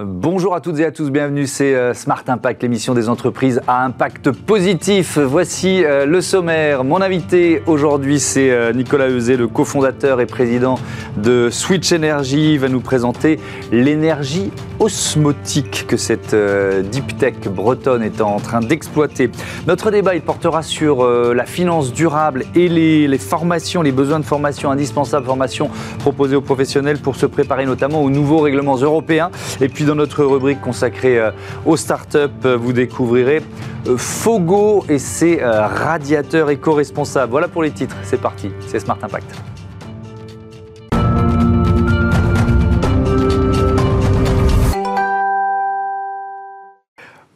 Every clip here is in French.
Bonjour à toutes et à tous, bienvenue, c'est euh, Smart Impact, l'émission des entreprises à impact positif. Voici euh, le sommaire. Mon invité aujourd'hui, c'est euh, Nicolas Euzé, le cofondateur et président de Switch Energy. Il va nous présenter l'énergie osmotique que cette deep tech bretonne est en train d'exploiter. Notre débat, il portera sur la finance durable et les, formations, les besoins de formation indispensables, formations proposées aux professionnels pour se préparer notamment aux nouveaux règlements européens. Et puis dans notre rubrique consacrée euh, aux startups, euh, vous découvrirez euh, Fogo et ses radiateurs éco-responsables. Voilà pour les titres, c'est parti, c'est Smart Impact.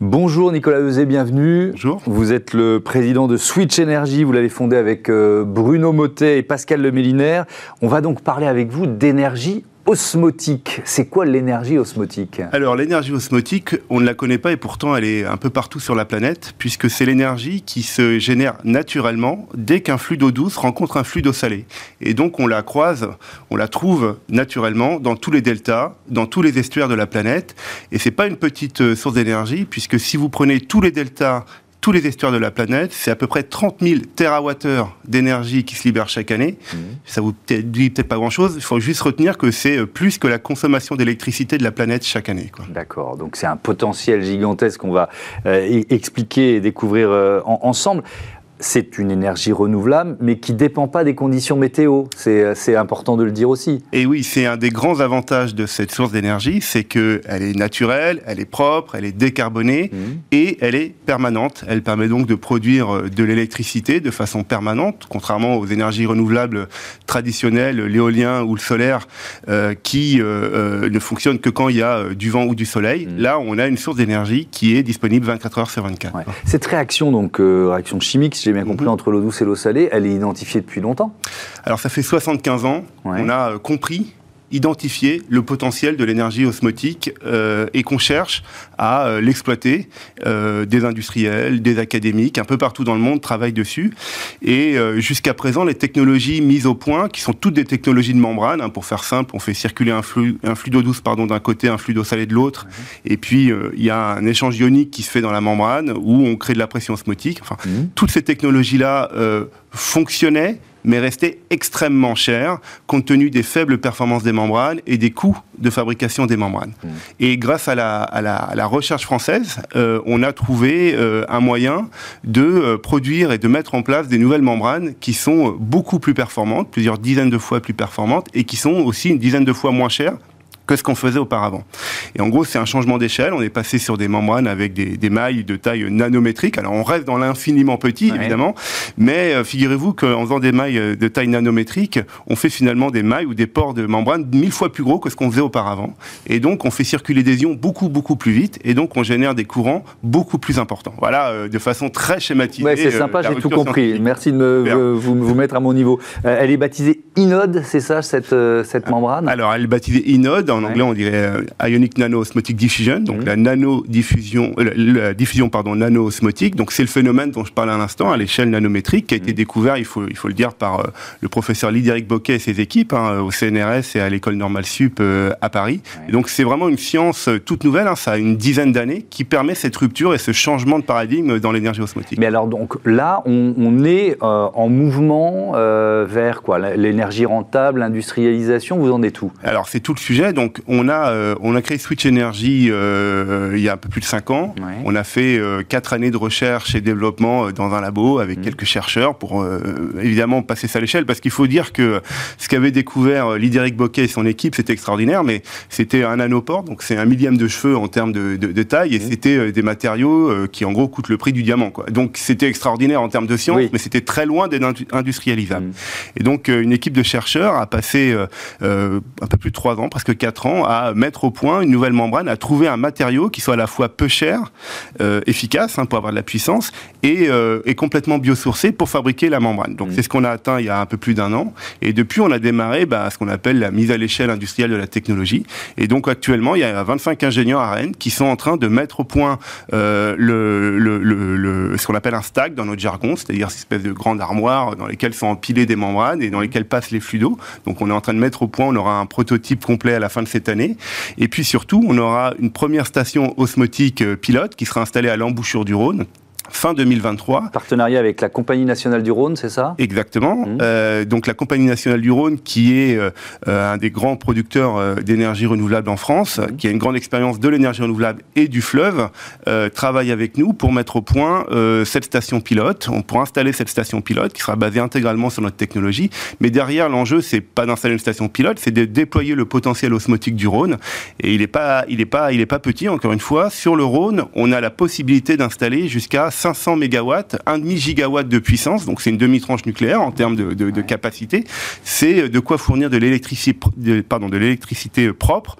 Bonjour Nicolas Euzé, bienvenue. Bonjour. Vous êtes le président de Switch Energy, vous l'avez fondé avec Bruno Motet et Pascal Lemélinaire. On va donc parler avec vous d'énergie osmotique. C'est quoi l'énergie osmotique? Alors l'énergie osmotique, on ne la connaît pas et pourtant elle est un peu partout sur la planète, puisque c'est l'énergie qui se génère naturellement dès qu'un flux d'eau douce rencontre un flux d'eau salée. Et donc on la croise, on la trouve naturellement dans tous les deltas, dans tous les estuaires de la planète. Et c'est pas une petite euh, source d'énergie, puisque si vous prenez tous les deltas tous les estuaires de la planète. C'est à peu près 30 000 TWh d'énergie qui se libèrent chaque année. Mmh. Ça vous dit peut-être pas grand-chose. Il faut juste retenir que c'est euh, plus que la consommation d'électricité de la planète chaque année. D'accord. Donc c'est un potentiel gigantesque qu'on va euh, expliquer et découvrir euh, ensemble c'est une énergie renouvelable, mais qui ne dépend pas des conditions météo. C'est important de le dire aussi. Et oui, c'est un des grands avantages de cette source d'énergie, c'est qu'elle est naturelle, elle est propre, elle est décarbonée mmh. et elle est permanente. Elle permet donc de produire euh, de l'électricité de façon permanente, contrairement aux énergies renouvelables traditionnelles, l'éolien ou le solaire, euh, qui euh, ne fonctionnent que quand il y a du vent ou du soleil. Mmh. Là, on a une source d'énergie qui est disponible 24 heures sur 24. Cette réaction, donc réaction chimique, bien compris, mhm. entre l'eau douce et l'eau salée, elle est identifiée depuis longtemps Alors ça fait 75 ans. On a euh, compris identifier le potentiel de l'énergie osmotique euh, et qu'on cherche à euh, l'exploiter. Euh, des industriels, des académiques, un peu partout dans le monde travaillent dessus. Et jusqu'à présent, les technologies mises au point, qui sont toutes des technologies de membrane, hein, pour faire simple, on fait circuler un flux, un flux d'eau douce pardon d'un côté, un flux d'eau salée de l'autre, mhm. et puis il y a un échange ionique qui se fait dans la membrane où on crée de la pression osmotique. Enfin, mhm. toutes ces technologies-là fonctionnaient mais restait extrêmement cher compte tenu des faibles performances des membranes et des coûts de fabrication des membranes. Mmh. Et grâce à la, à la, recherche française, euh, on a trouvé euh, un moyen de euh, produire et de mettre en place des nouvelles membranes qui sont beaucoup plus performantes, plusieurs dizaines de fois plus performantes, et qui sont aussi une dizaine de fois moins chères que ce qu'on faisait auparavant. Et en gros, c'est un changement d'échelle. On est passé sur des membranes avec des, mailles de taille nanométrique. Alors, on reste dans l'infiniment petit, évidemment, mais euh, figurez-vous qu'en faisant des mailles euh, de taille nanométrique, on fait finalement des mailles ou des ports de membrane mille fois plus gros que ce qu'on faisait auparavant. Et donc, on fait circuler des ions beaucoup, beaucoup plus vite. Et donc, on génère des courants beaucoup plus importants. Voilà, euh, de façon très schématisée. Ouais, c'est sympa, j'ai tout compris. Merci de vous, vous, mettre à mon niveau. elle est baptisée Inode, c'est ça, cette, cette membrane? Alors, elle est baptisée Inode en anglais on dirait euh, Ionic Nano Osmotic Diffusion, donc mhm. la nano diffusion, euh, la, diffusion pardon nano osmotique. Donc c'est le phénomène dont je parlais à l'instant à l'échelle nanométrique qui a été mhm. découvert, il faut il faut le dire par euh, le professeur Lydéric Boquet et ses équipes hein, au CNRS et à l'école normale sup à Paris. donc c'est vraiment une science toute nouvelle, hein, ça a une dizaine d'années qui permet cette rupture et ce changement de paradigme dans l'énergie osmotique. Mais alors donc là on, on est en mouvement vers quoi? L'énergie rentable, l'industrialisation, vous en êtes où? Alors c'est tout le sujet. Donc on a, euh, on a créé Switch Energy euh, il y a un peu plus de 5 ans. On a fait 4 euh, années de recherche et développement dans un labo avec mmh. quelques chercheurs pour évidemment passer ça à l'échelle parce qu'il faut dire que ce qu'avait découvert Lydéric Boquet et son équipe, c'était extraordinaire, mais c'était un nanoport, donc c'est un millième de cheveux en termes de, taille, et mmh. c'était des matériaux qui en gros coûtent le prix du diamant. Quoi. Donc c'était extraordinaire en termes de science, mais c'était très loin d'être industrialisable. Mmh. Et donc une équipe de chercheurs a passé un peu plus de 3 ans, presque 4 ans, à mettre au point une nouvelle membrane, à trouver un matériau qui soit à la fois peu cher, euh, efficace hein, pour avoir de la puissance, et, euh, complètement biosourcé pour fabriquer la membrane. Donc mmh. c'est ce qu'on a atteint il y a un peu plus d'un an. Et depuis, on a démarré bah, ce qu'on appelle la mise à l'échelle industrielle de la technologie. Et donc actuellement, il y a 25 ingénieurs à Rennes qui sont en train de mettre au point euh, le, le, ce qu'on appelle un stack dans notre jargon, c'est-à-dire cette espèce de grande armoire dans lesquelles sont empilées des membranes et dans lesquelles passent les flux d'eau. Donc on est en train de mettre au point, on aura un prototype complet à la fin cette année. Et puis surtout, on aura une première station osmotique pilote qui sera installée à l'embouchure du Rhône, fin 2023. Partenariat avec la Compagnie nationale du Rhône, c'est ça? Exactement. Mmh. Euh, donc la Compagnie nationale du Rhône, qui est euh, un des grands producteurs euh, d'énergie renouvelable en France, mmh. qui a une grande expérience de l'énergie renouvelable et du fleuve, travaille avec nous pour mettre au point cette station pilote. On pourra installer cette station pilote qui sera basée intégralement sur notre technologie. Mais derrière, l'enjeu, c'est pas d'installer une station pilote, c'est de déployer le potentiel osmotique du Rhône. Et il n'est pas, il est pas, il est pas petit. Encore une fois, sur le Rhône, on a la possibilité d'installer jusqu'à 500 mégawatts, 1,5 gigawatt de puissance, donc c'est une demi-tranche nucléaire en termes de, capacité. C'est de quoi fournir de l'électricité, pardon, de l'électricité propre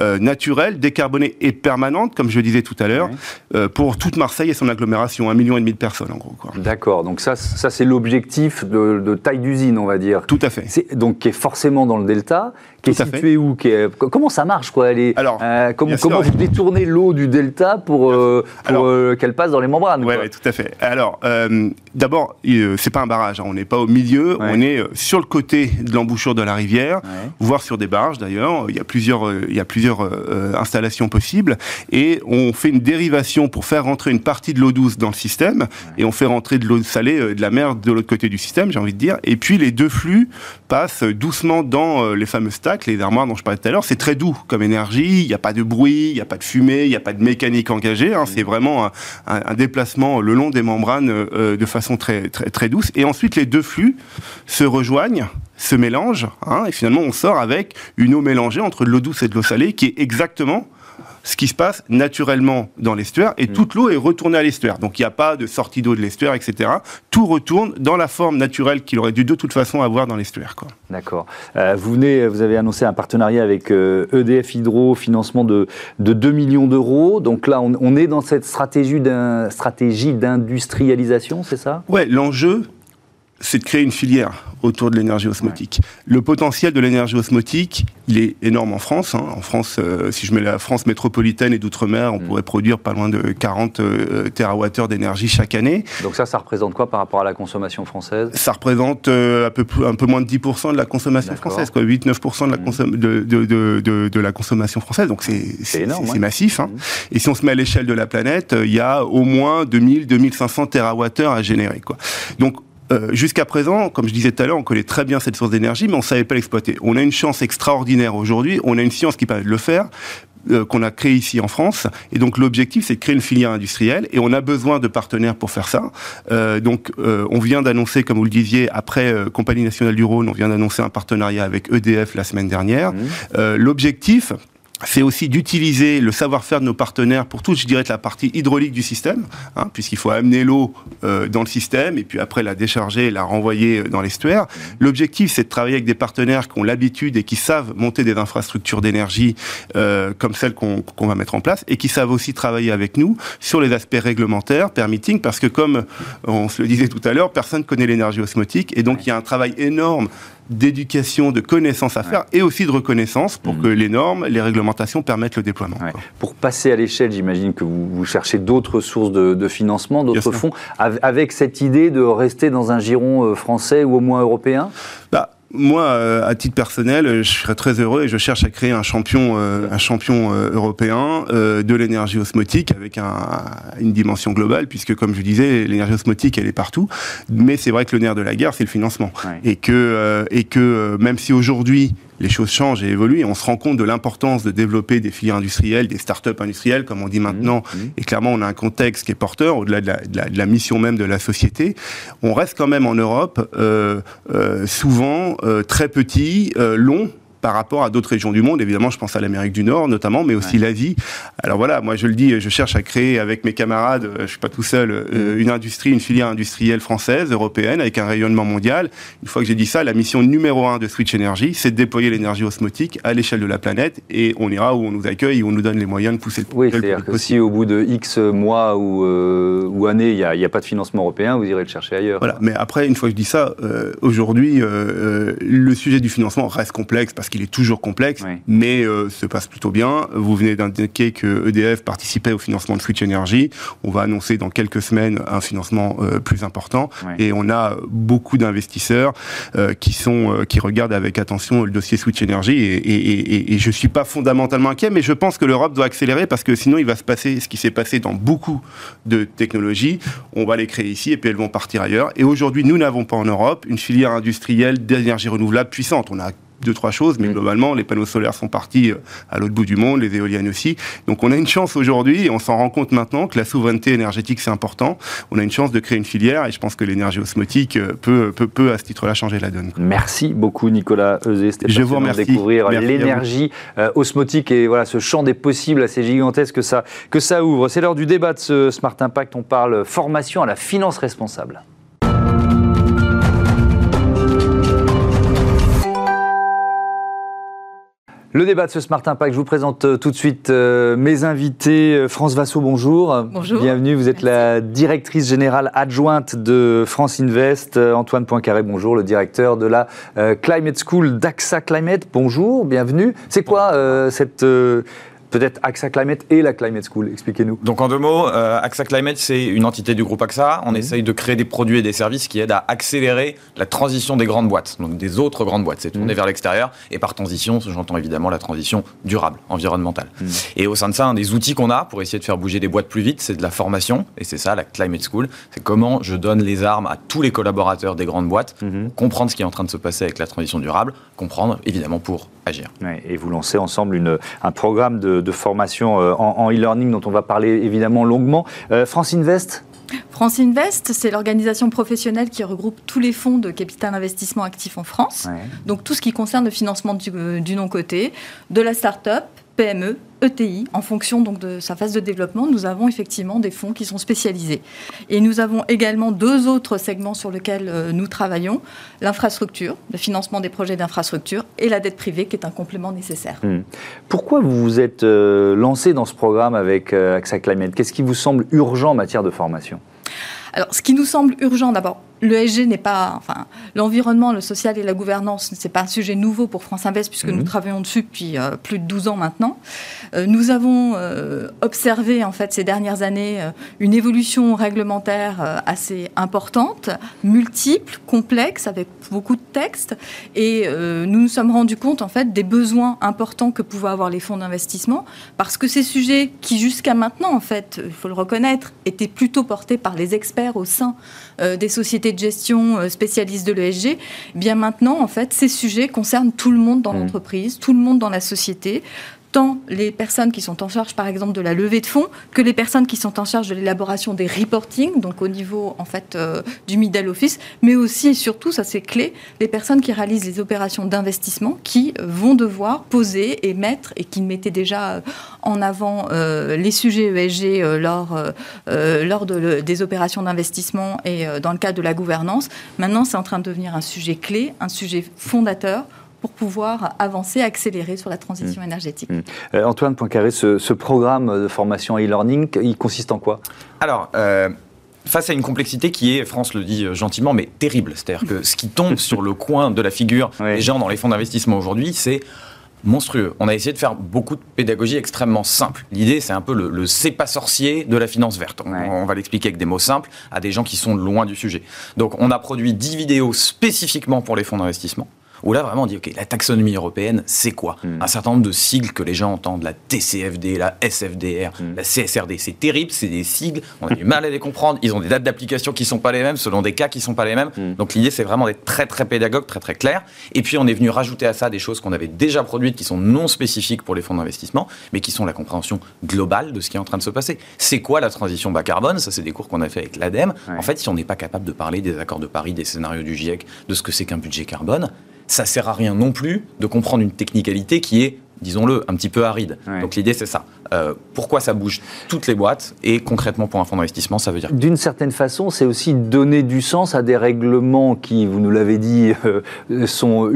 euh, naturelle, décarbonée et permanente, comme je le disais tout à l'heure, euh, pour toute Marseille et son agglomération, un million et demi de personnes en gros. D'accord, donc ça, ça c'est l'objectif de, taille d'usine, on va dire. Tout à fait. Donc qui est forcément dans le delta, qui est situé où Comment ça marche quoi Alors, euh, comment, comment vous détournez l'eau du delta pour, qu'elle passe dans les membranes Oui, tout à fait. Alors, d'abord, c'est pas un barrage, hein. on n'est pas au milieu, on est sur le côté de l'embouchure de la rivière, voire sur des barges d'ailleurs. Il y a plusieurs, il y a plusieurs euh, installations possibles, et on fait une dérivation pour faire rentrer une partie de l'eau douce dans le système, et on fait rentrer de l'eau salée euh, de la mer de l'autre côté du système, j'ai envie de dire, et puis les deux flux passent doucement dans euh, les fameux les armoires dont je parlais tout à l'heure. C'est très doux comme énergie, il n'y a pas de bruit, il n'y a pas de fumée, il n'y a pas de mécanique engagée, hein. c'est vraiment un, déplacement le long des membranes de façon très, douce. Et ensuite, les deux flux se rejoignent se mélange, hein, et finalement on sort avec une eau mélangée entre de l'eau douce et de l'eau salée, qui est exactement ce qui se passe naturellement dans l'estuaire, et mm. toute l'eau est retournée à l'estuaire. Donc il n'y a pas de sortie d'eau de l'estuaire, etc. Tout retourne dans la forme naturelle qu'il aurait dû de toute façon avoir dans l'estuaire. D'accord. Euh, vous, venez, vous avez annoncé un partenariat avec EDF euh, e Hydro, financement de, de 2 millions d'euros. Donc là, on, on est dans cette stratégie d'industrialisation, c'est ça? Ouais, l'enjeu, c'est de créer une filière autour de l'énergie osmotique. Le potentiel de l'énergie osmotique, il est énorme en France. Hein. En France, euh, si je mets la France métropolitaine et d'outre-mer, on mm. pourrait produire pas loin de 40 euh, TWh d'énergie chaque année. Donc ça, ça représente quoi par rapport à la consommation française? Ça représente euh, un, peu un peu moins de 10% de la consommation française, 8-9% de, la mm. de, de, la consommation française. Donc c'est énorme, c'est massif. Hein. Mm. Et si on se met à l'échelle de la planète, il y a au moins 2000-2500 TWh à générer. Quoi. Donc euh, jusqu'à présent, comme je disais tout à l'heure, on connaît très bien cette source d'énergie, mais on ne savait pas l'exploiter. On a une chance extraordinaire aujourd'hui, on a une science qui permet de le faire, euh, qu'on a créé ici en France. Et donc l'objectif, c'est de créer une filière industrielle, et on a besoin de partenaires pour faire ça. Euh, donc on vient d'annoncer, comme vous le disiez, après Compagnie nationale du Rhône, on vient d'annoncer un partenariat avec EDF la semaine dernière. Mmh. L'objectif, c'est aussi d'utiliser le savoir-faire de nos partenaires pour tout, je dirais, la partie hydraulique du système, hein, puisqu'il faut amener l'eau euh, dans le système et puis après la décharger et la renvoyer euh, dans l'estuaire. L'objectif, c'est de travailler avec des partenaires qui ont l'habitude et qui savent monter des infrastructures d'énergie euh, comme celles qu'on va mettre en place et qui savent aussi travailler avec nous sur les aspects réglementaires, permitting, parce que comme on se le disait tout à l'heure, personne ne connaît l'énergie osmotique et donc il y a un travail énorme d'éducation, de connaissances à faire et aussi de reconnaissance pour mmh. que les normes, les réglementations permettent le déploiement. Pour passer à l'échelle, j'imagine que vous, cherchez d'autres sources de, financement, d'autres fonds, avec cette idée de rester dans un giron euh, français ou au moins européen? Bah, moi, euh, à titre personnel, je serais très heureux et je cherche à créer un champion, euh, un champion euh, européen de l'énergie osmotique avec un, une dimension globale, puisque comme je disais, l'énergie osmotique, elle est partout. Mais c'est vrai que le nerf de la guerre, c'est le financement, et que et que même si aujourd'hui les choses changent et évoluent et on se rend compte de l'importance de développer des filières industrielles, des start-up industrielles, comme on dit maintenant. Mmh, mmh. Et clairement, on a un contexte qui est porteur, au-delà de, la, mission même de la société. On reste quand même en Europe euh, euh, souvent euh, très petit, long par rapport à d'autres régions du monde. Évidemment, je pense à l'Amérique du Nord notamment, mais aussi l'Asie. Alors voilà, moi je le dis, je cherche à créer avec mes camarades, je suis pas tout seul, euh, une industrie, une filière industrielle française, européenne, avec un rayonnement mondial. Une fois que j'ai dit ça, la mission numéro un de Switch Energy, c'est de déployer l'énergie osmotique à l'échelle de la planète, et on ira où on nous accueille, où on nous donne les moyens de pousser le Oui, c'est-à-dire que si au bout de X mois ou, euh, ou années, il n'y a, a, pas de financement européen, vous irez le chercher ailleurs. Voilà, mais après, une fois que je dis ça, euh, aujourd'hui, le sujet du financement reste complexe parce qu'il est toujours complexe, mais se passe plutôt bien. Vous venez d'indiquer que EDF participait au financement de Switch Energy. On va annoncer dans quelques semaines un financement plus important, et on a beaucoup d'investisseurs qui sont qui regardent avec attention le dossier Switch Energy, et, et, et, je suis pas fondamentalement inquiet, mais je pense que l'Europe doit accélérer parce que sinon il va se passer ce qui s'est passé dans beaucoup de technologies. On va les créer ici et puis elles vont partir ailleurs. Et aujourd'hui, nous n'avons pas en Europe une filière industrielle d'énergie renouvelable puissante. On a deux, trois choses, mais mm. globalement, les panneaux solaires sont partis euh, à l'autre bout du monde, les éoliennes aussi. Donc on a une chance aujourd'hui, et on s'en rend compte maintenant, que la souveraineté énergétique, c'est important. On a une chance de créer une filière, et je pense que l'énergie osmotique euh, peut, peut, peut à ce titre-là, changer la donne. Merci beaucoup, Nicolas Euzé. C'était je vous remercie. de découvrir l'énergie euh, osmotique et voilà, ce champ des possibles assez gigantesque que ça, que ça ouvre. C'est l'heure du débat de ce Smart Impact. On parle formation à la finance responsable. Le débat de ce Smart Impact, je vous présente euh, tout de suite euh, mes invités. Euh, France Vassou, bonjour. Bonjour. Bienvenue, vous êtes la directrice générale adjointe de France Invest. Antoine Poincaré, bonjour, le directeur de la Climate School d'AXA Climate. Bonjour, bienvenue. C'est quoi cette peut-être AXA Climate et la Climate School. Expliquez-nous. Donc en deux mots, euh, AXA Climate, c'est une entité du groupe AXA. On mhm. essaye de créer des produits et des services qui aident à accélérer la transition des grandes boîtes, donc des autres grandes boîtes. C'est tourné mhm. vers l'extérieur. Et par transition, j'entends évidemment la transition durable, environnementale. Mhm. Et au sein de ça, un des outils qu'on a pour essayer de faire bouger des boîtes plus vite, c'est de la formation. Et c'est ça, la Climate School. C'est comment je donne les armes à tous les collaborateurs des grandes boîtes, comprendre ce qui est en train de se passer avec la transition durable, comprendre évidemment pour agir. et vous lancez ensemble une, un programme de, de formation euh, en e-learning dont on va parler évidemment longuement. Euh, France Invest France Invest, c'est l'organisation professionnelle qui regroupe tous les fonds de capital investissement actif en France. Donc tout ce qui concerne le financement du, euh, du non-côté, de la start-up, PME, ETI, en fonction donc de sa phase de développement, nous avons effectivement des fonds qui sont spécialisés. Et nous avons également deux autres segments sur lesquels euh, nous travaillons l'infrastructure, le financement des projets d'infrastructure, et la dette privée, qui est un complément nécessaire. Hmm. Pourquoi vous vous êtes euh, lancé dans ce programme avec euh, AXA Climate? Qu'est-ce qui vous semble urgent en matière de formation? Alors, ce qui nous semble urgent, d'abord, l'ESG n'est pas, enfin, l'environnement, le social et la gouvernance, c'est pas un sujet nouveau pour France Invest puisque nous mhm. travaillons dessus depuis euh, plus de 12 ans maintenant. Euh, nous avons euh, observé en fait ces dernières années une évolution réglementaire assez importante, multiple, complexe, avec beaucoup de textes, et nous nous sommes rendus compte en fait des besoins importants que pouvaient avoir les fonds d'investissement parce que ces sujets qui jusqu'à maintenant en fait, il faut le reconnaître, étaient plutôt portés par les experts au sein des sociétés de gestion euh, spécialiste de l'ESG, eh bien maintenant, en fait, ces sujets concernent tout le monde dans mmh. l'entreprise, tout le monde dans la société tant les personnes qui sont en charge, par exemple, de la levée de fonds, que les personnes qui sont en charge de l'élaboration des reporting, donc au niveau en fait euh, du middle office, mais aussi et surtout, ça c'est clé, les personnes qui réalisent les opérations d'investissement, qui vont devoir poser et mettre et qui mettaient déjà euh, en avant euh, les sujets ESG lors lors de, des opérations d'investissement et dans le cadre de la gouvernance. Maintenant, c'est en train de devenir un sujet clé, un sujet fondateur pour pouvoir avancer, accélérer sur la transition mmh. énergétique. Mmh. Euh, Antoine Poincaré, ce, ce, programme de formation e-learning, il consiste en quoi? Alors, euh, face à une complexité qui est, France le dit gentiment, mais terrible. C'est-à-dire que ce qui tombe sur le coin de la figure des gens dans les fonds d'investissement aujourd'hui, c'est monstrueux. On a essayé de faire beaucoup de pédagogie extrêmement simple. L'idée, c'est un peu le, c'est pas sorcier de la finance verte. On, on va l'expliquer avec des mots simples à des gens qui sont loin du sujet. Donc, on a produit 10 vidéos spécifiquement pour les fonds d'investissement où là vraiment on dit, OK, la taxonomie européenne, c'est quoi hmm. Un certain nombre de sigles que les gens entendent, la TCFD, la SFDR, hmm. la CSRD, c'est terrible, c'est des sigles, on a du mal à les comprendre, ils ont des dates d'application qui sont pas les mêmes, selon des cas qui sont pas les mêmes. Hmm. Donc l'idée, c'est vraiment d'être très très pédagogue, très très clair. Et puis on est venu rajouter à ça des choses qu'on avait déjà produites, qui sont non spécifiques pour les fonds d'investissement, mais qui sont la compréhension globale de ce qui est en train de se passer. C'est quoi la transition bas carbone? Ça, c'est des cours qu'on a fait avec l'ADEME. En fait, si on n'est pas capable de parler des accords de Paris, des scénarios du GIEC, de ce que c'est qu'un budget carbone, ça sert à rien non plus de comprendre une technicalité qui est disons-le, un petit peu aride. Donc l'idée c'est ça. Pourquoi ça bouge toutes les boîtes et concrètement pour un fonds d'investissement, ça veut dire D'une certaine façon, c'est aussi donner du sens à des règlements qui, vous nous l'avez dit, sont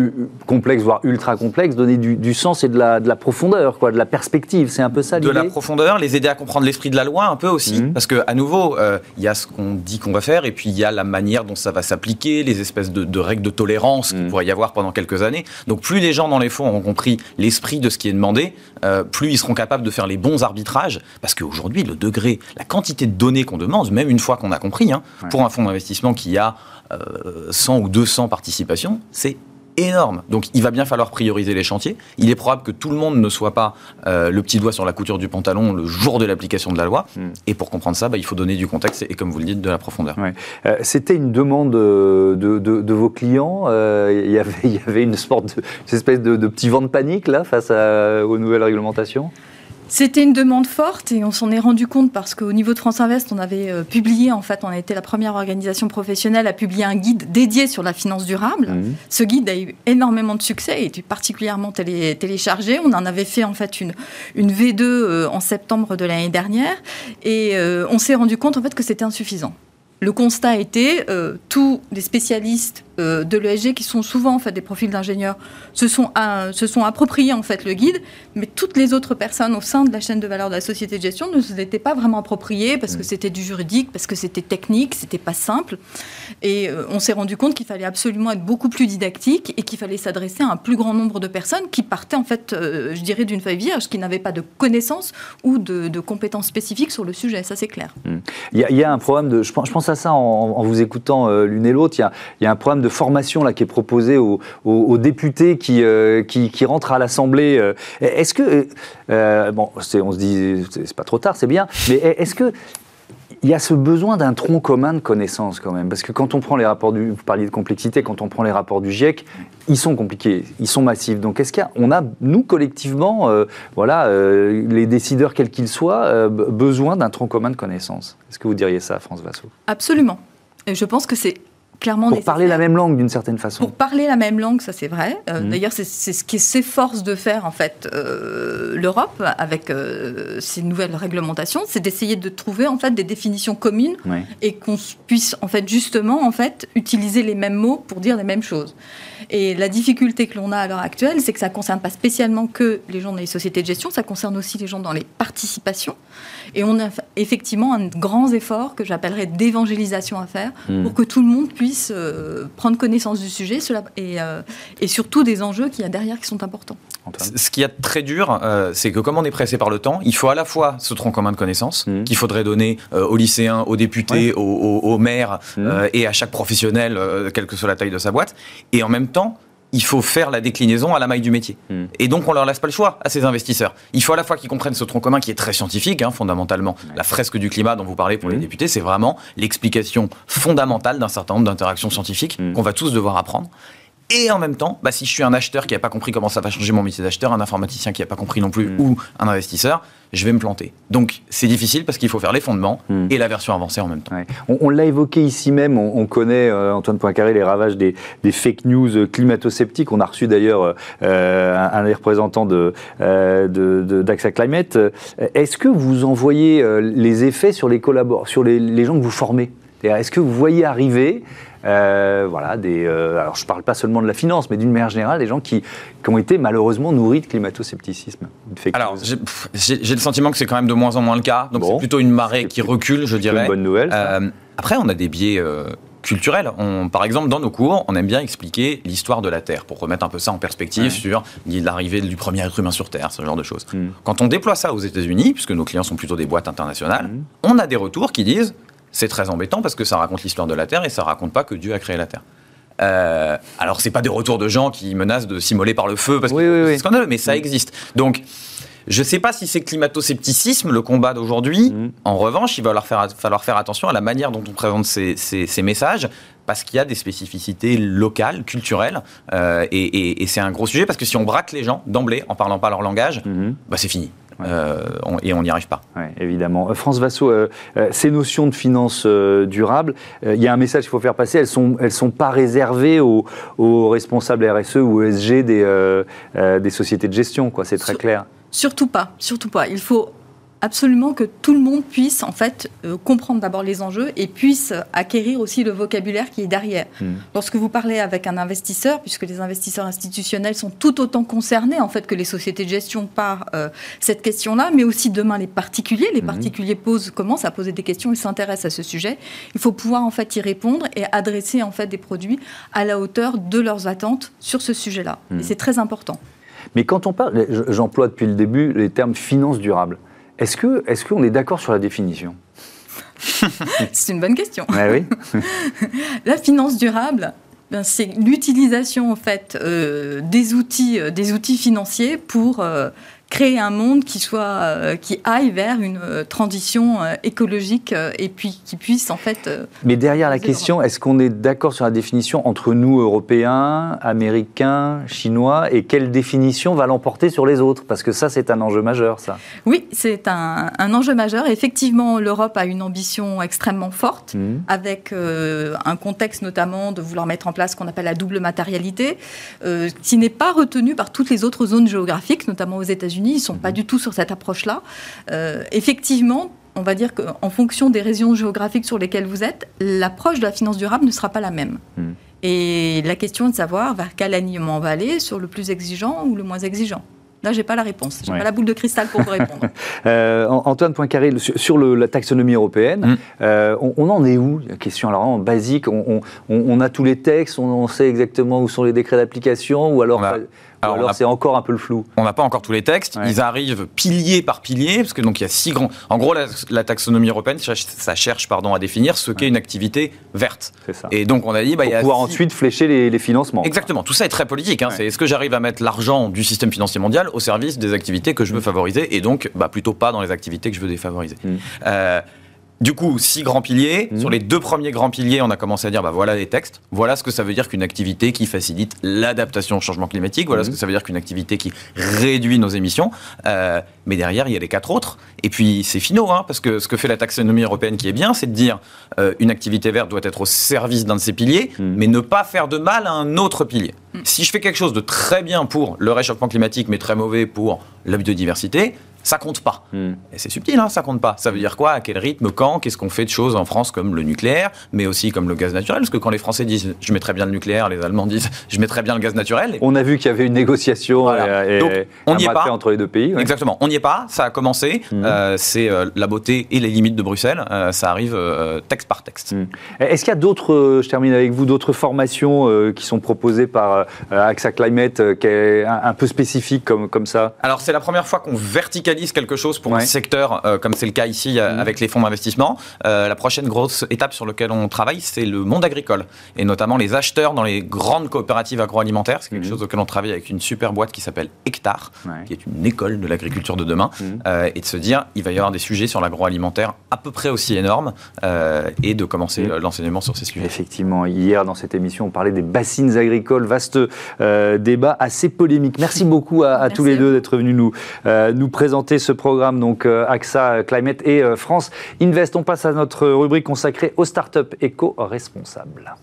complexes, voire ultra complexes, donner du, sens et de la, de la, profondeur, quoi, de la perspective. C'est un peu ça l'idée. De la profondeur, les aider à comprendre l'esprit de la loi un peu aussi, mmh. parce que à nouveau, il y a ce qu'on dit qu'on va faire et puis il y a la manière dont ça va s'appliquer, les espèces de, règles de tolérance qu'il mmh. pourrait y avoir pendant quelques années. Donc plus les gens dans les fonds auront compris l'esprit de ce qui est demandé, euh, plus ils seront capables de faire les bons arbitrages, parce qu'aujourd'hui, le degré, la quantité de données qu'on demande, même une fois qu'on a compris, hein, pour un fonds d'investissement qui a 100 euh, ou 200 participations, c'est énorme. Donc il va bien falloir prioriser les chantiers. Il est probable que tout le monde ne soit pas euh, le petit doigt sur la couture du pantalon le jour de l'application de la loi. Hmm. Et pour comprendre ça, bah, il faut donner du contexte et, comme vous le dites, de la profondeur. Euh, c'était une demande de, de, vos clients. Euh, il, y avait, il y avait une sorte de, espèce de, petit vent de panique là face aux nouvelles réglementations? C'était une demande forte et on s'en est rendu compte parce qu'au niveau de France Invest, on avait euh, publié, en fait, on a été la première organisation professionnelle à publier un guide dédié sur la finance durable. Mmh. Ce guide a eu énormément de succès et été particulièrement téléchargé. On en avait fait en fait une, une V2 euh, en septembre de l'année dernière et euh, on s'est rendu compte en fait que c'était insuffisant. Le constat était tous les spécialistes euh, de l'ESG qui sont souvent en fait des profils d'ingénieurs se sont se sont appropriés en fait le guide, mais toutes les autres personnes au sein de la chaîne de valeur de la société de gestion ne se l'étaient pas vraiment appropriées parce que mm. c'était du juridique, parce que c'était technique, c'était pas simple. Et euh, on s'est rendu compte qu'il fallait absolument être beaucoup plus didactique et qu'il fallait s'adresser à un plus grand nombre de personnes qui partaient en fait, euh, je dirais, d'une feuille vierge, qui n'avaient pas de connaissances ou de, compétences spécifiques sur le sujet. Ça c'est clair. Mm. Il, y a, un problème de, je pense, à ça en, vous écoutant l'une et l'autre. Il, y a un problème de formation là, qui est proposée aux, députés qui, euh, qui, rentrent à l'Assemblée. Euh, est-ce que, euh, bon, on se dit, c'est pas trop tard, c'est bien, mais est-ce que il y a ce besoin d'un tronc commun de connaissances quand même, parce que quand on prend les rapports du, vous parliez de complexité, quand on prend les rapports du GIEC, ils sont compliqués, ils sont massifs. Donc est-ce qu'on a, nous collectivement, voilà, les décideurs quels qu'ils soient, besoin d'un tronc commun de connaissances? Est-ce que vous diriez ça, France Vassou Absolument. Et je pense que c'est clairement pour parler la même langue d'une certaine façon. Pour parler la même langue, ça c'est vrai. Euh, mmh. D'ailleurs, c'est ce qui s'efforce de faire en fait euh, l'Europe avec euh, ces nouvelles réglementations, c'est d'essayer de trouver en fait des définitions communes et qu'on puisse en fait justement en fait utiliser les mêmes mots pour dire les mêmes choses. Et la difficulté que l'on a à l'heure actuelle, c'est que ça ne concerne pas spécialement que les gens dans les sociétés de gestion, ça concerne aussi les gens dans les participations. Et on a effectivement un grand effort que j'appellerais d'évangélisation à faire mmh. pour que tout le monde puisse euh, prendre connaissance du sujet cela, et, euh, et surtout des enjeux qu'il y a derrière qui sont importants. Ce qui est très dur, euh, c'est que comme on est pressé par le temps, il faut à la fois ce tronc commun de connaissances mmh. qu'il faudrait donner aux lycéens, aux députés, aux, maires mmh. et à chaque professionnel, quelle que soit la taille de sa boîte, et en même temps il faut faire la déclinaison à la maille du métier. Hmm. Et donc, on leur laisse pas le choix à ces investisseurs. Il faut à la fois qu'ils comprennent ce tronc commun qui est très scientifique, hein, fondamentalement. La fresque du climat dont vous parlez pour les hmm. députés, c'est vraiment l'explication fondamentale d'un certain nombre d'interactions scientifiques hmm. qu'on va tous devoir apprendre. Et en même temps, bah, si je suis un acheteur qui n'a pas compris comment ça va changer mon métier d'acheteur, un informaticien qui n'a pas compris non plus, ou un investisseur, je vais me planter. Donc c'est difficile parce qu'il faut faire les fondements hmm. et la version avancée en même temps. On, l'a évoqué ici même, on, connaît, euh, Antoine Poincaré, les ravages des, fake news climato-sceptiques. On a reçu d'ailleurs euh, un, des représentants de, euh, d'AXA Climate. Est-ce que vous en voyez les effets sur les sur les, les gens que vous formez? Est-ce que vous voyez arriver euh, voilà, des, euh, alors je ne parle pas seulement de la finance, mais d'une manière générale, des gens qui, qui, ont été malheureusement nourris de climato-scepticisme. Alors, j'ai le sentiment que c'est quand même de moins en moins le cas. Donc c'est plutôt une marée qui recule, je dirais. une bonne nouvelle. Euh, après, on a des biais culturels. On, par exemple, dans nos cours, on aime bien expliquer l'histoire de la Terre pour remettre un peu ça en perspective sur l'arrivée du premier être humain sur Terre, ce genre de choses. Hmm. Quand on déploie ça aux États-Unis, puisque nos clients sont plutôt des boîtes internationales, hmm. on a des retours qui disent c'est très embêtant parce que ça raconte l'histoire de la Terre et ça raconte pas que Dieu a créé la Terre. Euh, alors, c'est pas des retours de gens qui menacent de s'immoler par le feu parce que c'est scandaleux, mais ça existe. Donc, je sais pas si c'est climato-scepticisme, le combat d'aujourd'hui. Mm. En revanche, il va leur faire, falloir faire attention à la manière dont on présente ces, messages parce qu'il y a des spécificités locales, culturelles, euh, et, c'est un gros sujet parce que si on braque les gens d'emblée en parlant pas leur langage, mm-hmm. bah c'est fini. Euh, et on n'y arrive pas. évidemment. Euh, France Vassou, euh, ces notions de finances durables, il y a un message qu'il faut faire passer, elles ne sont, elles sont pas réservées aux, responsables RSE ou ESG des, des sociétés de gestion, quoi. c'est très clair. Surtout pas, surtout pas. Il faut absolument que tout le monde puisse en fait euh, comprendre d'abord les enjeux et puisse acquérir aussi le vocabulaire qui est derrière. Hmm. Lorsque vous parlez avec un investisseur, puisque les investisseurs institutionnels sont tout autant concernés en fait que les sociétés de gestion par euh, cette question-là, mais aussi demain les particuliers. Les hmm. particuliers posent, commencent à poser des questions, ils s'intéressent à ce sujet. Il faut pouvoir en fait y répondre et adresser en fait des produits à la hauteur de leurs attentes sur ce sujet-là. Et hmm. c'est très important. Mais quand on parle, j'emploie depuis le début les termes finance durable. Est-ce qu'on est, qu'on est d'accord sur la définition? C'est une bonne question. oui. la finance durable, ben, c'est l'utilisation en fait euh, des outils, euh, des outils financiers pour euh, créer un monde qui soit euh, qui aille vers une euh, transition euh, écologique et puis qui puisse en fait. Mais derrière la question, est-ce qu'on est d'accord sur la définition entre nous Européens, Américains, Chinois et quelle définition va l'emporter sur les autres? Parce que ça, c'est un enjeu majeur, ça. Oui, c'est un, un, enjeu majeur. Effectivement, l'Europe a une ambition extrêmement forte, mmh. avec un contexte notamment de vouloir mettre en place ce qu'on appelle la double matérialité, qui n'est pas retenue par toutes les autres zones géographiques, notamment aux États-Unis ils ne sont pas du tout sur cette approche-là. Euh, effectivement, on va dire qu'en fonction des régions géographiques sur lesquelles vous êtes, l'approche de la finance durable ne sera pas la même. Hmm. Et la question est de savoir vers quel alignement on va aller, sur le plus exigeant ou le moins exigeant. Là, j'ai pas la réponse. J'ai n'ai pas la boule de cristal pour vous répondre. euh, Antoine Poincaré, sur, la taxonomie européenne, hmm. euh, on, en est où Question? Alors vraiment basique. On, a tous les textes, on, sait exactement où sont les décrets d'application, ou alors alors, c'est encore un peu le flou. On n'a pas encore tous les textes. Ils arrivent pilier par pilier, parce que donc il y a six grands. En gros, la, taxonomie européenne, ça cherche pardon à définir ce qu'est une activité verte. C'est ça. Et donc on a dit, bah, Pour il y a pouvoir ensuite flécher les, financements. Exactement. Tout ça est très politique. Hein. C'est est-ce que j'arrive à mettre l'argent du système financier mondial au service des activités que je veux mm. favoriser, et donc bah, plutôt pas dans les activités que je veux défavoriser? Mm. Euh, du coup, six grands piliers. Mmh. Sur les deux premiers grands piliers, on a commencé à dire bah voilà les textes. Voilà ce que ça veut dire qu'une activité qui facilite l'adaptation au changement climatique. Voilà ce mmh. que ça veut dire qu'une activité qui réduit nos émissions. Euh, mais derrière, il y a les quatre autres. Et puis, c'est finaux, hein, parce que ce que fait la taxonomie européenne qui est bien, c'est de dire euh, une activité verte doit être au service d'un de ces piliers, mmh. mais ne pas faire de mal à un autre pilier. Si je fais quelque chose de très bien pour le réchauffement climatique, mais très mauvais pour la biodiversité, ça compte pas. Hmm. Et c'est subtil, hein, ça compte pas. Ça veut dire quoi? À quel rythme Quand? Qu'est-ce qu'on fait de choses en France comme le nucléaire, mais aussi comme le gaz naturel? Parce que quand les Français disent je mettrais bien le nucléaire, les Allemands disent je mettrais bien le gaz naturel. On a vu qu'il y avait une négociation et, Donc, on n'y est pas entre les deux pays. Exactement. On n'y est pas. Ça a commencé. Hmm. Euh, c'est euh, la beauté et les limites de Bruxelles. Euh, ça arrive texte par texte. Hmm. Est-ce qu'il y a d'autres, je termine avec vous, d'autres formations qui sont proposées par AXA Climate qui est un, peu spécifique comme, comme ça? Alors c'est la première fois qu'on verticalise quelque chose pour un secteur, euh, comme c'est le cas ici euh, mhm. avec les fonds d'investissement. Euh, la prochaine grosse étape sur laquelle on travaille, c'est le monde agricole, et notamment les acheteurs dans les grandes coopératives agroalimentaires. C'est quelque mhm. chose auquel on travaille avec une super boîte qui s'appelle Hectare, qui est une école de l'agriculture de demain, mhm. et de se dire, il va y avoir des sujets sur l'agroalimentaire à peu près aussi énormes, et de commencer l'enseignement sur ces sujets. Effectivement, hier dans cette émission, on parlait des bassines agricoles, vaste débat assez polémique. Merci beaucoup à, tous les deux d'être venus nous, nous présenter ce programme, donc euh, AXA Climate et euh, France Invest. On passe à notre rubrique consacrée aux startups éco-responsables.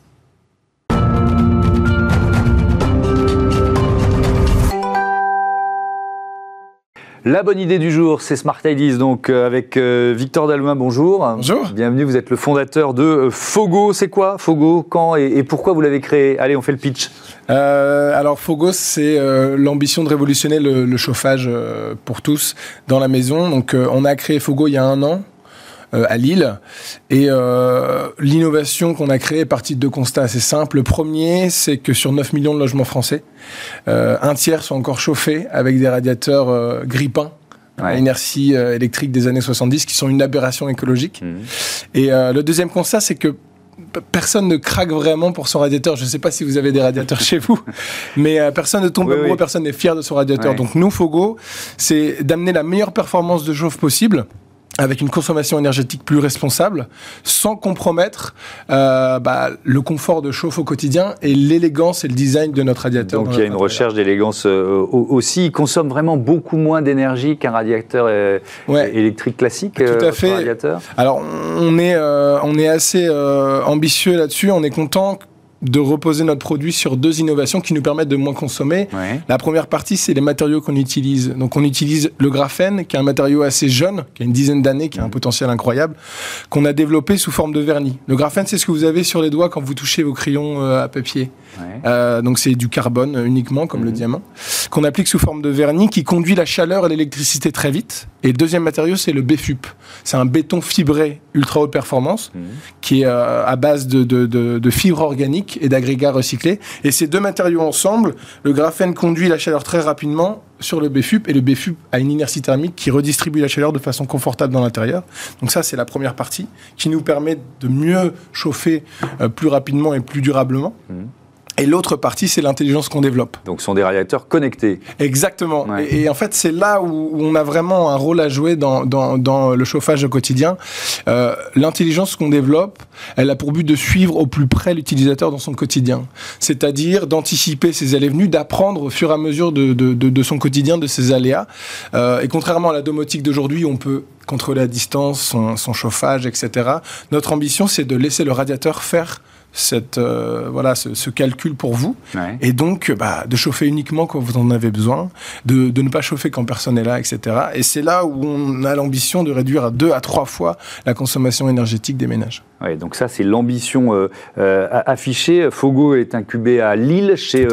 La bonne idée du jour, c'est Smart Ideas, donc euh, avec Victor Dalloin, bonjour. Bonjour. Bienvenue, vous êtes le fondateur de Fogo. C'est quoi Fogo? Quand et, pourquoi vous l'avez créé? Allez, on fait le pitch. Euh, alors Fogos, c'est euh, l'ambition de révolutionner le, chauffage euh, pour tous dans la maison. Donc on a créé Fogo il y a un an. À Lille. Et l'innovation qu'on a créée est partie de deux constats assez simples. Le premier, c'est que sur 9 millions de logements français, un tiers sont encore chauffés avec des radiateurs grippins à inertie électrique des années 70, qui sont une aberration écologique. Mmh. Et le deuxième constat, c'est que personne ne craque vraiment pour son radiateur. Je ne sais pas si vous avez des radiateurs chez vous, mais euh, personne ne tombe amoureux, personne n'est fier de son radiateur. Donc nous, Fogo, c'est d'amener la meilleure performance de chauffe possible avec une consommation énergétique plus responsable, sans compromettre euh, bah, le confort de chauffe au quotidien et l'élégance et le design de notre radiateur. Donc il y a une recherche d'élégance euh, aussi. Il consomme vraiment beaucoup moins d'énergie qu'un radiateur euh, électrique classique. Tout à fait. Alors on est, on est assez ambitieux là-dessus. On est content de reposer notre produit sur deux innovations qui nous permettent de moins consommer. La première partie, c'est les matériaux qu'on utilise. Donc on utilise le graphène, qui est un matériau assez jeune, qui a une dizaine d'années, qui a un potentiel incroyable, qu'on a développé sous forme de vernis. Le graphène, c'est ce que vous avez sur les doigts quand vous touchez vos crayons euh, à papier. Euh, donc c'est du carbone uniquement, comme le mhm. diamant, qu'on applique sous forme de vernis, qui conduit la chaleur et l'électricité très vite. Et le deuxième matériau, c'est le BFUP. C'est un béton fibré ultra haute performance, mhm. qui est euh, à base de, de, de fibres organiques et d'agrégats recyclés. Et ces deux matériaux ensemble, le graphène conduit la chaleur très rapidement sur le BFUP et le BFUP a une inertie thermique qui redistribue la chaleur de façon confortable dans l'intérieur. Donc ça, c'est la première partie qui nous permet de mieux chauffer euh, plus rapidement et plus durablement. Mmh. Et l'autre partie, c'est l'intelligence qu'on développe. Donc, ce sont des radiateurs connectés. Exactement. Et, en fait, c'est là où, on a vraiment un rôle à jouer dans, dans, dans le chauffage au quotidien. Euh, l'intelligence qu'on développe, elle a pour but de suivre au plus près l'utilisateur dans son quotidien. C'est-à-dire d'anticiper ses allées venues, d'apprendre au fur et à mesure de, de, de, son quotidien, de ses aléas. Euh, et contrairement à la domotique d'aujourd'hui, on peut contrôler à distance son, son chauffage, etc. Notre ambition, c'est de laisser le radiateur faire cette, euh, voilà, ce, calcul pour vous. Et donc, bah, de chauffer uniquement quand vous en avez besoin, de, de ne pas chauffer quand personne n'est là, etc. Et c'est là où on a l'ambition de réduire à deux à trois fois la consommation énergétique des ménages. Ouais, donc ça, c'est l'ambition euh, euh, affichée. Fogo est incubé à Lille, chez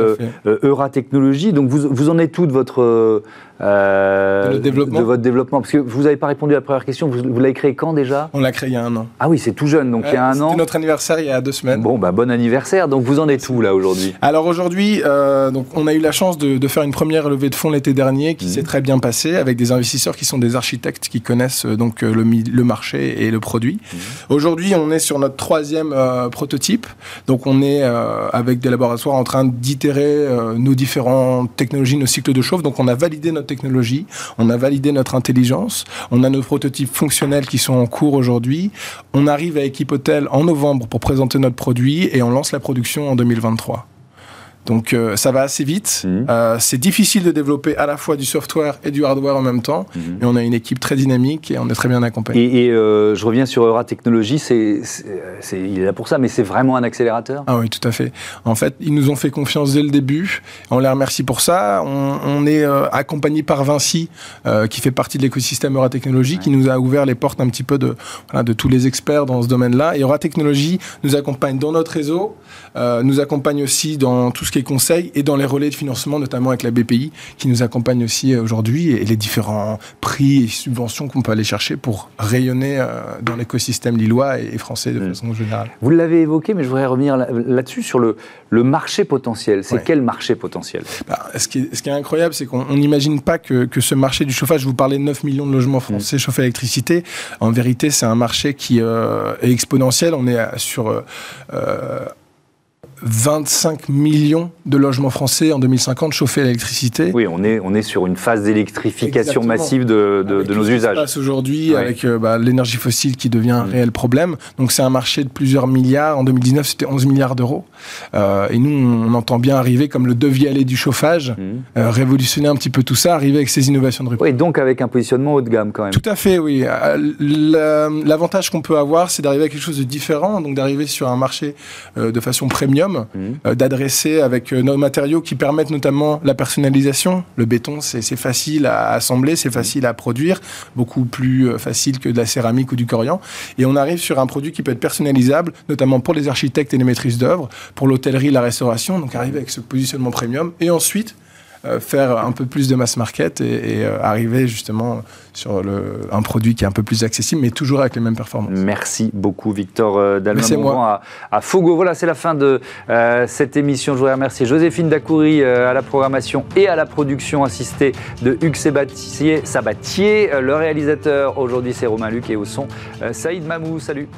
Eura Technologies. Donc, vous, vous en êtes tout de votre euh, de, votre développement Parce que vous n'avez pas répondu à la première question. Vous, l'avez créé quand déjà? On l'a créé il y a un an. Ah oui, c'est tout jeune, donc il y a un an. C'était notre anniversaire il y a deux semaines. Bon, bah, bon anniversaire. Donc vous en êtes où là aujourd'hui? Alors aujourd'hui, euh, donc on a eu la chance de, faire une première levée de fonds l'été dernier qui mmh. s'est très bien passée avec des investisseurs qui sont des architectes qui connaissent euh, donc le, le marché et le produit. Mmh. Aujourd'hui, on est sur notre troisième prototype. Donc on est avec des laboratoires en train d'itérer nos différentes technologies, nos cycles de chauffe. Donc on a validé notre on a validé notre intelligence, on a nos prototypes fonctionnels qui sont en cours aujourd'hui. On arrive à Equipotel en novembre pour présenter notre produit et on lance la production en 2023. Donc euh, ça va assez vite. Mhm. Euh, c'est difficile de développer à la fois du software et du hardware en même temps. Mhm. Mais on a une équipe très dynamique et on est très bien accompagné. Et, euh, je reviens sur Eura Technologies, c'est, il est là pour ça, mais c'est vraiment un accélérateur? Ah oui, tout à fait. En fait, ils nous ont fait confiance dès le début. On les remercie pour ça. On, est accompagné par Vinci, qui fait partie de l'écosystème Eura Technologies, qui nous a ouvert les portes un petit peu de, de tous les experts dans ce domaine-là. Et Eura Technologies nous accompagne dans notre réseau, nous accompagne aussi dans tout ce qui est conseils et dans les relais de financement, notamment avec la BPI, qui nous accompagne aussi euh, aujourd'hui, et les différents prix et subventions qu'on peut aller chercher pour rayonner euh, dans l'écosystème lillois et français de mm. façon générale. Vous l'avez évoqué, mais je voudrais revenir là-dessus sur le, le marché potentiel. C'est quel marché potentiel? Bah, ce, qui est, ce, qui est, incroyable, c'est qu'on n'imagine pas que, que, ce marché du chauffage, je vous parlais de 9 millions de logements français mm. chauffés à l'électricité, en vérité, c'est un marché qui euh, est exponentiel. On est sur 25 millions de logements français en 2050 chauffés à l'électricité. Oui, on est, on est sur une phase d'électrification massive de, de, de nos usages. Ce passe aujourd'hui avec euh, bah, l'énergie fossile qui devient un mm. réel problème. Donc c'est un marché de plusieurs milliards. En 2019, c'était 11 milliards d'euros. Euh, et nous, on entend bien arriver comme le devialet du chauffage, mm. euh, révolutionner un petit peu tout ça, arriver avec ces innovations de rupture. Oui, donc avec un positionnement haut de gamme quand même. Tout à fait, oui. L'avantage qu'on peut avoir, c'est d'arriver à quelque chose de différent, donc d'arriver sur un marché de façon premium Mhm. Euh, d'adresser avec euh, nos matériaux qui permettent notamment la personnalisation. Le béton, c'est facile à assembler, c'est facile à produire, beaucoup plus euh, facile que de la céramique ou du corian. Et on arrive sur un produit qui peut être personnalisable, notamment pour les architectes et les maîtrises d'œuvre, pour l'hôtellerie, la restauration. Donc arriver avec ce positionnement premium. Et ensuite, faire un peu plus de mass market et, euh, arriver justement sur le, un produit qui est un peu plus accessible, mais toujours avec les mêmes performances. Merci beaucoup, Victor euh, Dalman à, à, Fogo. Voilà, c'est la fin de cette émission. Je voudrais remercier Joséphine Dacoury à la programmation et à la production assistée de Hugues Sabatier, Sabatier. Le réalisateur aujourd'hui, c'est Romain Luc et au son, Saïd Mamou. Salut.